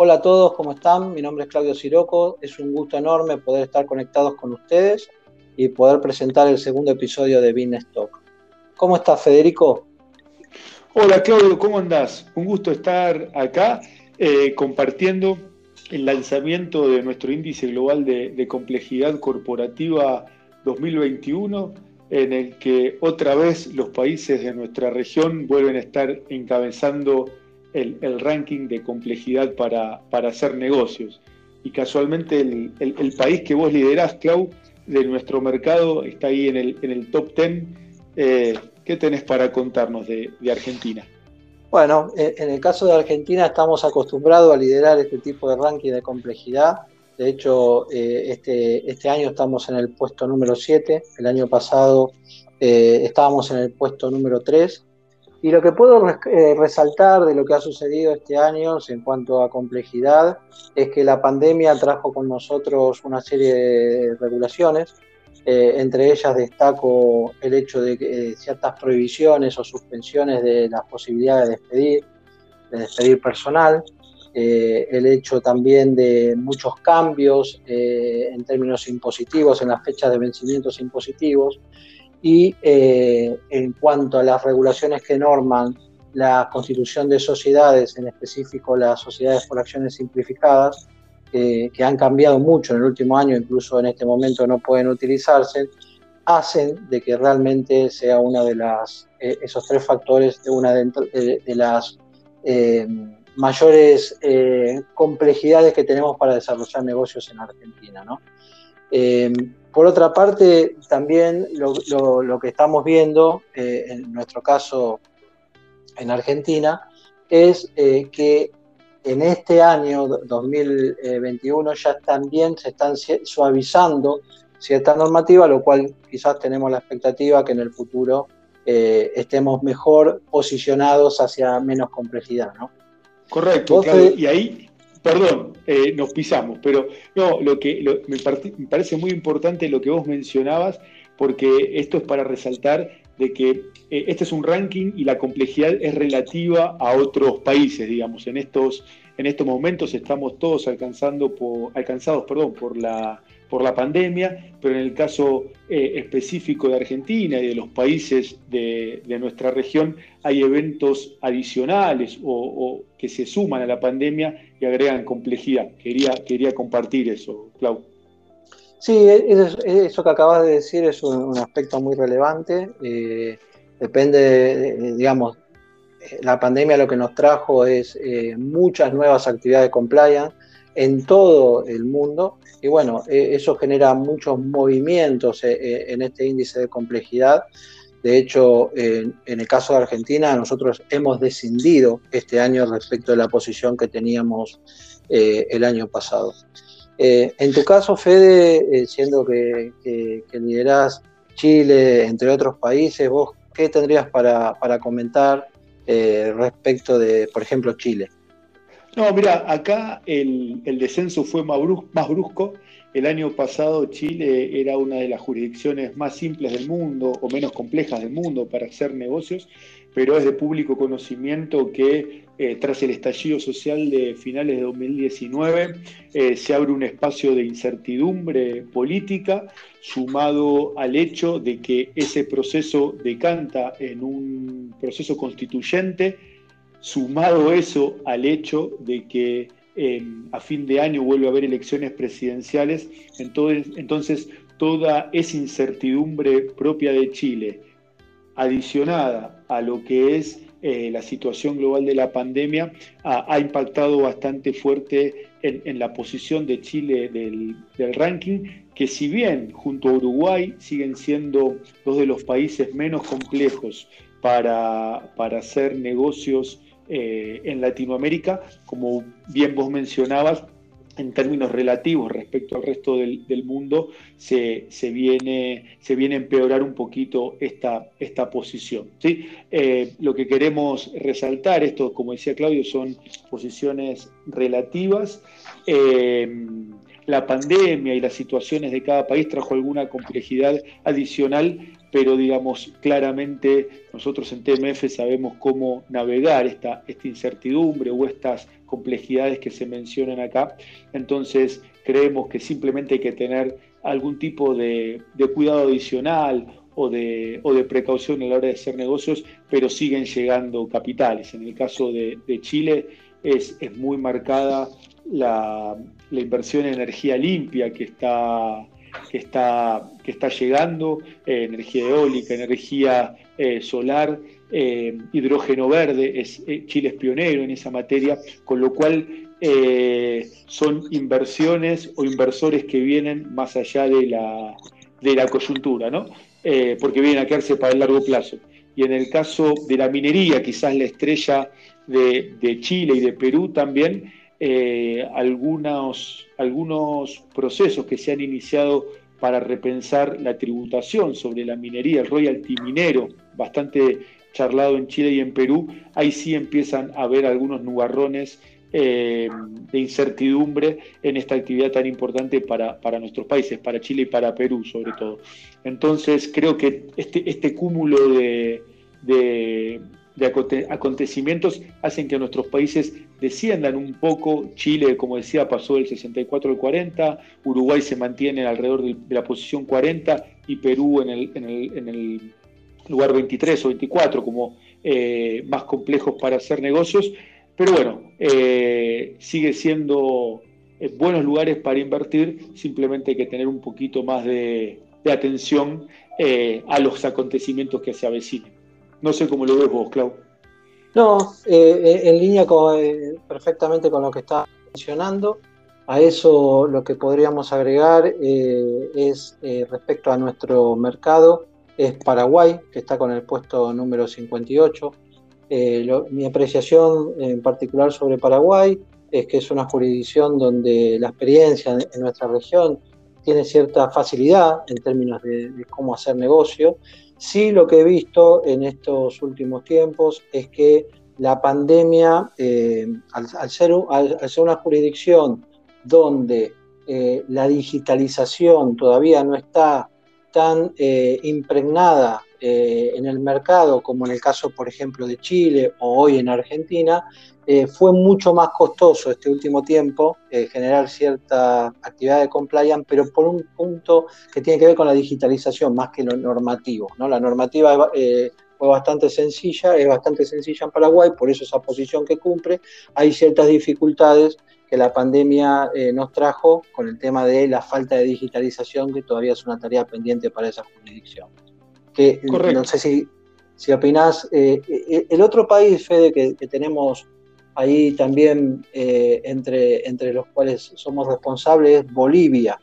Hola a todos, ¿cómo están? Mi nombre es Claudio Siroco. Es un gusto enorme poder estar conectados con ustedes y poder presentar el segundo episodio de Stock. ¿Cómo estás, Federico? Hola, Claudio, ¿cómo andás? Un gusto estar acá eh, compartiendo el lanzamiento de nuestro índice global de complejidad corporativa 2021 en el que otra vez los países de nuestra región vuelven a estar encabezando el, ranking de complejidad para, hacer negocios. Y casualmente el, país que vos liderás, Clau, de nuestro mercado, está ahí en el, top 10. Eh, ¿Qué tenés para contarnos de, Argentina? Bueno, eh, en el caso de Argentina estamos acostumbrados a liderar este tipo de ranking de complejidad. De hecho, eh, este, este año estamos en el puesto número 7. El año pasado estábamos en el puesto número 3. Y lo que puedo eh, resaltar de lo que ha sucedido este año en cuanto a complejidad es que la pandemia trajo con nosotros una serie de regulaciones. Eh, entre ellas destaco el hecho de que eh, ciertas prohibiciones o suspensiones de las posibilidades de despedir, de despedir personal, el hecho también de muchos cambios en términos impositivos, en las fechas de vencimientos impositivos, y eh, en cuanto a las regulaciones que norman la constitución de sociedades, en específico las sociedades por acciones simplificadas, que han cambiado mucho en el último año, incluso en este momento no pueden utilizarse, hacen de que realmente sea uno de las, eh, esos tres factores de una de, las eh, mayores complejidades que tenemos para desarrollar negocios en Argentina. ¿no? Por otra parte, también lo, que estamos viendo, eh, en nuestro caso en Argentina, es eh, que en este año 2021 ya también se están suavizando cierta normativa, lo cual quizás tenemos la expectativa que en el futuro eh, estemos mejor posicionados hacia menos complejidad, ¿no? Correcto, y ahí perdón, eh, nos pisamos, pero no, lo que me, parece muy importante lo que vos mencionabas, porque esto es para resaltar de que eh, este es un ranking y la complejidad es relativa a otros países, digamos. En estos, en estos momentos estamos todos alcanzando por, alcanzados perdón, por la por la pandemia, pero en el caso eh, específico de Argentina y de los países de, nuestra región hay eventos adicionales o, que se suman a la pandemia y agregan complejidad. Quería, quería compartir eso, Clau. Sí, eso, que acabas de decir es un, aspecto muy relevante. Eh, depende, digamos, la pandemia lo que nos trajo es eh, muchas nuevas actividades de compliance en todo el mundo y bueno, e, eso genera muchos movimientos e, e, en este índice de complejidad. De hecho, en, el caso de Argentina, nosotros hemos descendido este año respecto de la posición que teníamos eh, el año pasado. Eh, en tu caso, Fede, eh, siendo que, que, liderás Chile, entre otros países, vos, ¿qué tendrías para, comentar respecto de, por ejemplo, Chile? No, mira, acá el, descenso fue más brusco, El año pasado Chile era una de las jurisdicciones más simples del mundo o menos complejas del mundo para hacer negocios, pero es de público conocimiento que eh, tras el estallido social de finales de 2019 eh, se abre un espacio de incertidumbre política sumado al hecho de que ese proceso decanta en un proceso constituyente Sumado eso al hecho de que em, a fin de año vuelve a haber elecciones presidenciales, entonces, toda esa incertidumbre propia de Chile, adicionada a lo que es eh, la situación global de la pandemia, ha, impactado bastante fuerte en, la posición de Chile del, ranking, que si bien junto a Uruguay siguen siendo dos de los países menos complejos para hacer negocios eh, en Latinoamérica, como bien vos mencionabas, en términos relativos respecto al resto del, mundo, se, viene, a empeorar un poquito esta, posición. Eh, lo que queremos resaltar, esto, como decía Claudio, son posiciones relativas. Eh, la pandemia y las situaciones de cada país trajo alguna complejidad adicional pero digamos, claramente nosotros en TMF sabemos cómo navegar esta, esta incertidumbre o estas complejidades que se mencionan acá. Entonces, creemos que simplemente hay que tener algún tipo de, cuidado adicional o de, o de, precaución a la hora de hacer negocios, pero siguen llegando capitales. En el caso de, Chile es, es, muy marcada la, la inversión en energía limpia que está que está, que está llegando, eh, energía eólica, energía eh, solar, eh, hidrógeno verde, es, Chile es pionero en esa materia, con lo cual son inversiones o inversores que vienen más allá de la, de la coyuntura, ¿no? porque vienen a quedarse para el largo plazo. Y en el caso de la minería, quizás la estrella de, de Chile y de Perú también, eh, algunos, algunos procesos que se han iniciado para repensar la tributación sobre la minería, el royalty minero, bastante charlado en Chile y en Perú, ahí sí empiezan a haber algunos nubarrones eh, de incertidumbre en esta actividad tan importante para, nuestros países, para Chile y para Perú sobre todo. Entonces creo que este, este cúmulo de acontecimimentos hacen que nuestros países desciendan un poco. Chile, como decía, pasó del 64 al 40, Uruguay se mantiene alrededor de la posición 40 y Perú en el, en el, lugar 23 o 24 como eh, más complejos para hacer negocios. Pero bueno, eh, sigue siendo eh, buenos lugares para invertir, simplemente hay que tener un poquito más de, atención a los acontecimientos que se avecinen. No sé cómo lo ves vos, Clau. No, eh, eh, en línea eh, perfectamente con lo que está mencionando. A eso lo que podríamos agregar es respecto a nuestro mercado, es Paraguay, que está con el puesto número 58. mi apreciación en particular sobre Paraguay es que es una jurisdicción donde la experiencia en, nuestra región tiene cierta facilidad en términos de cómo hacer negocio Sí lo que he visto en estos últimos tiempos es que la pandemia, eh, al, ser, una jurisdicción donde eh, la digitalización todavía no está tan eh, impregnada en el mercado como en el caso, por ejemplo, de Chile o hoy en Argentina, eh, fue mucho más costoso este último tiempo eh, generar cierta actividad de compliance, pero por un punto que tiene que ver con la digitalización más que lo normativo. ¿no? La normativa eh, fue bastante sencilla, es bastante sencilla en Paraguay, por eso esa posición que cumple. Hay ciertas dificultades que la pandemia nos trajo con el tema de la falta de digitalización, que todavía es una tarea pendiente para esa jurisdicción. Que, No sé si, si opinás, el otro país, Fede, que tenemos ahí también eh, entre, entre los cuales somos responsables es Bolivia.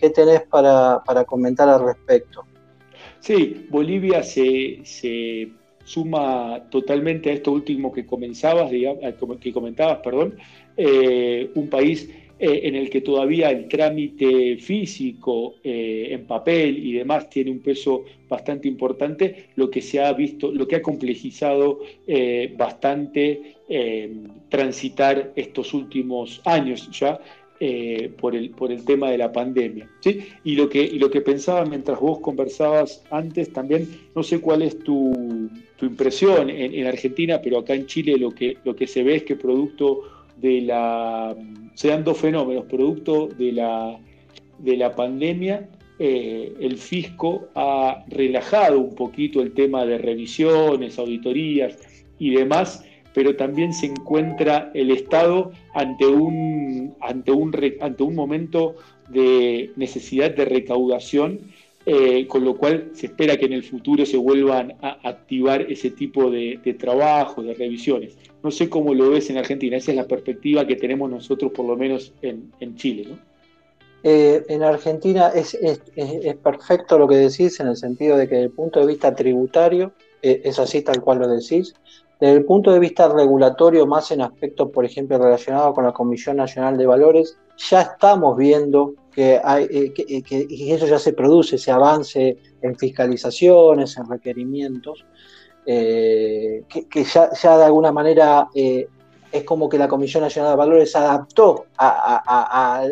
¿Qué tenés para, comentar al respecto? Sí, Bolivia se, suma totalmente a esto último que comenzabas, que comentabas, perdón, eh, un país eh, en el que todavía el trámite físico eh, en papel y demás tiene un peso bastante importante, lo que se ha visto, lo que ha complejizado eh, bastante transitar estos últimos años ya. por, el, por el tema de la pandemia. ¿sí? Y, lo que, lo que pensaba mientras vos conversabas antes también, no sé cuál es tu, impresión en, en, Argentina, pero acá en Chile lo que, lo que se ve es que producto de la, se dan dos fenómenos, producto de la, de la pandemia, eh, el fisco ha relajado un poquito el tema de revisiones, auditorías y demás, pero también se encuentra el Estado ante un, ante un, ante un momento de necesidad de recaudación eh, con lo cual se espera que en el futuro se vuelvan a activar ese tipo de, trabajos, de revisiones. No sé cómo lo ves en Argentina, esa es la perspectiva que tenemos nosotros por lo menos en, Chile. Eh, en Argentina es, perfecto lo que decís en el sentido de que desde el punto de vista tributario eh, es así tal cual lo decís. Desde el punto de vista regulatorio, más en aspectos, por ejemplo, relacionados con la Comisión Nacional de Valores, ya estamos viendo que, hay, eh, eh, que, eso ya se produce, ese avance en fiscalizaciones, en requerimientos, eh, que, ya, de alguna manera es como que la Comisión Nacional de Valores adaptó a,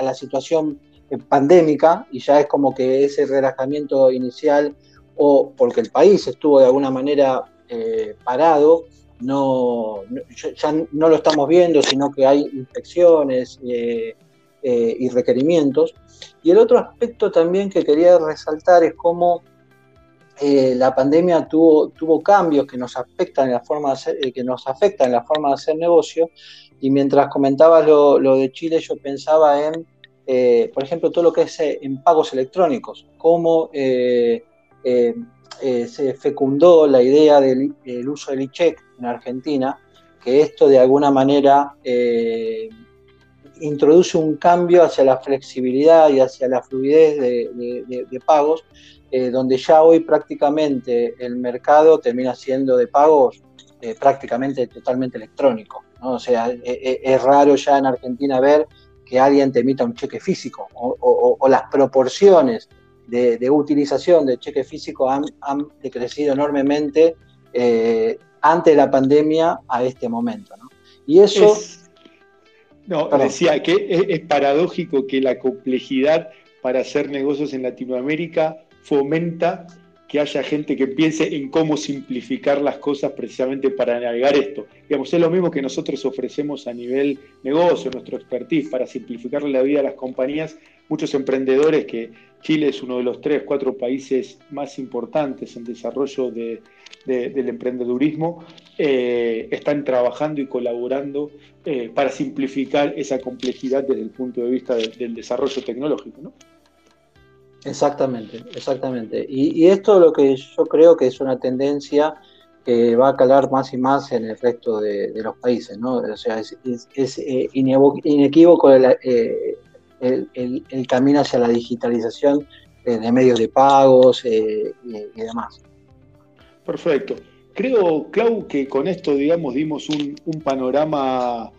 la situación pandémica y ya es como que ese relajamiento inicial o porque el país estuvo de alguna manera parado, no, ya no lo estamos viendo, sino que hay inspecciones y requerimientos. Y el otro aspecto también que quería resaltar es cómo eh, la pandemia tuvo, tuvo cambios que nos afectan en la forma de hacer, eh, que nos afectan en la de hacer negocio. Y mientras comentabas lo, de Chile, yo pensaba en, eh, por ejemplo, todo lo que es en pagos electrónicos, cómo se fecundó la idea del, uso del e-check en Argentina, que esto de alguna manera introduce un cambio hacia la flexibilidad y hacia la fluidez de pagos eh, donde ya hoy prácticamente el mercado termina siendo de pagos eh, prácticamente totalmente electrónico. O sea, e, e, es, raro ya en Argentina ver que alguien te emita un cheque físico o, las proporciones de, utilización de cheque físico han, decrecido enormemente eh, ante la pandemia a este momento. Y eso... no, decía que es paradójico que la complejidad para hacer negocios en Latinoamérica fomenta que haya gente que piense en cómo simplificar las cosas precisamente para navegar esto. Digamos, es lo mismo que nosotros ofrecemos a nivel negocio, nuestro expertise, para simplificarle la vida a las compañías. Muchos emprendedores, que Chile es uno de los tres, cuatro países más importantes en desarrollo del emprendedurismo, eh, están trabajando y colaborando eh, para simplificar esa complejidad desde el punto de vista del desarrollo tecnológico. ¿no? Exactamente, exactamente. Y, esto es lo que yo creo que es una tendencia que va a calar más y más en el resto de, los países, ¿no? O sea, es, eh, inequívoco eh, el, camino hacia la digitalización eh, de medios de pagos y, demás. Perfecto. Creo, Clau, que con esto, digamos, dimos un panorama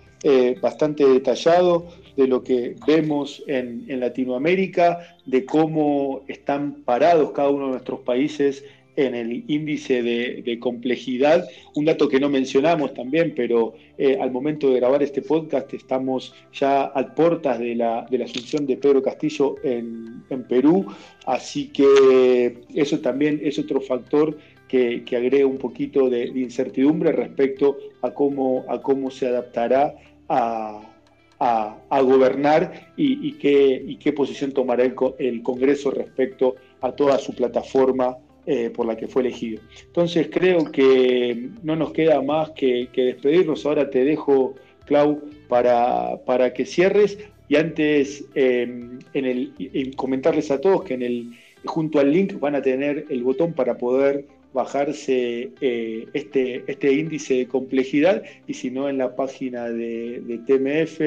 bastante detallado de lo que vemos en, Latinoamérica, de cómo están parados cada uno de nuestros países en el índice de, complejidad. Un dato que no mencionamos también, pero eh, al momento de grabar este podcast estamos ya a puertas de la, de la asunción de Pedro Castillo en, Perú, así que eso también es otro factor que, agrega un poquito de, de, incertidumbre respecto a cómo, a cómo se adaptará a, a, gobernar y, qué, qué, posición tomará el, Congreso respecto a toda su plataforma eh, por la que fue elegido. Entonces creo que no nos queda más que, despedirnos. Ahora te dejo, Clau, para, que cierres y antes em, en el, comentarles a todos que en el, junto al link van a tener el botón para poder bajarse eh, este, este índice de complejidad y si no en la página de, TMF,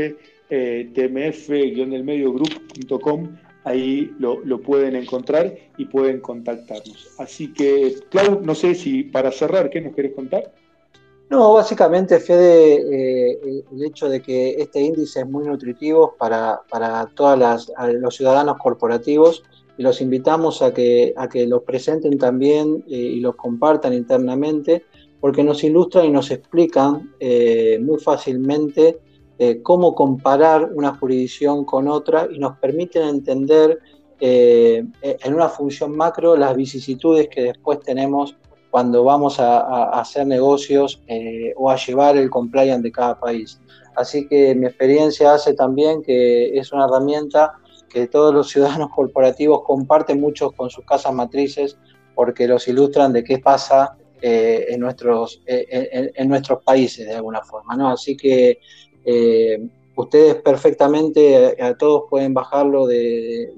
eh, tmf-group.com, ahí lo, pueden encontrar y pueden contactarnos. Así que, Clau, no sé si para cerrar, ¿qué nos querés contar? No, básicamente, Fede, eh, el hecho de que este índice es muy nutritivo para, para todos los ciudadanos corporativos y los invitamos a que, a que los presenten también eh, y los compartan internamente, porque nos ilustran y nos explican eh, muy fácilmente eh, cómo comparar una jurisdicción con otra y nos permiten entender en una función macro las vicisitudes que después tenemos cuando vamos a, a hacer negocios o a llevar el compliance de cada país. Así que mi experiencia hace también que es una herramienta que todos los ciudadanos corporativos comparten mucho con sus casas matrices porque los ilustran de qué pasa eh, en, nuestros, eh, en, nuestros países de alguna forma. ¿no? Así que eh, ustedes perfectamente a, todos pueden bajarlo de,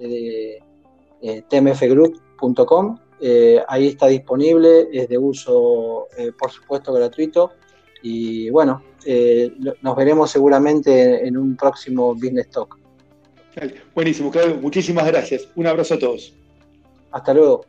de, tmfgroup.com. ahí está disponible, es de uso, por supuesto, gratuito. Y bueno, nos veremos seguramente en un próximo Business Talk. Buenísimo, Claudio. Muchísimas gracias. Un abrazo a todos. Hasta luego.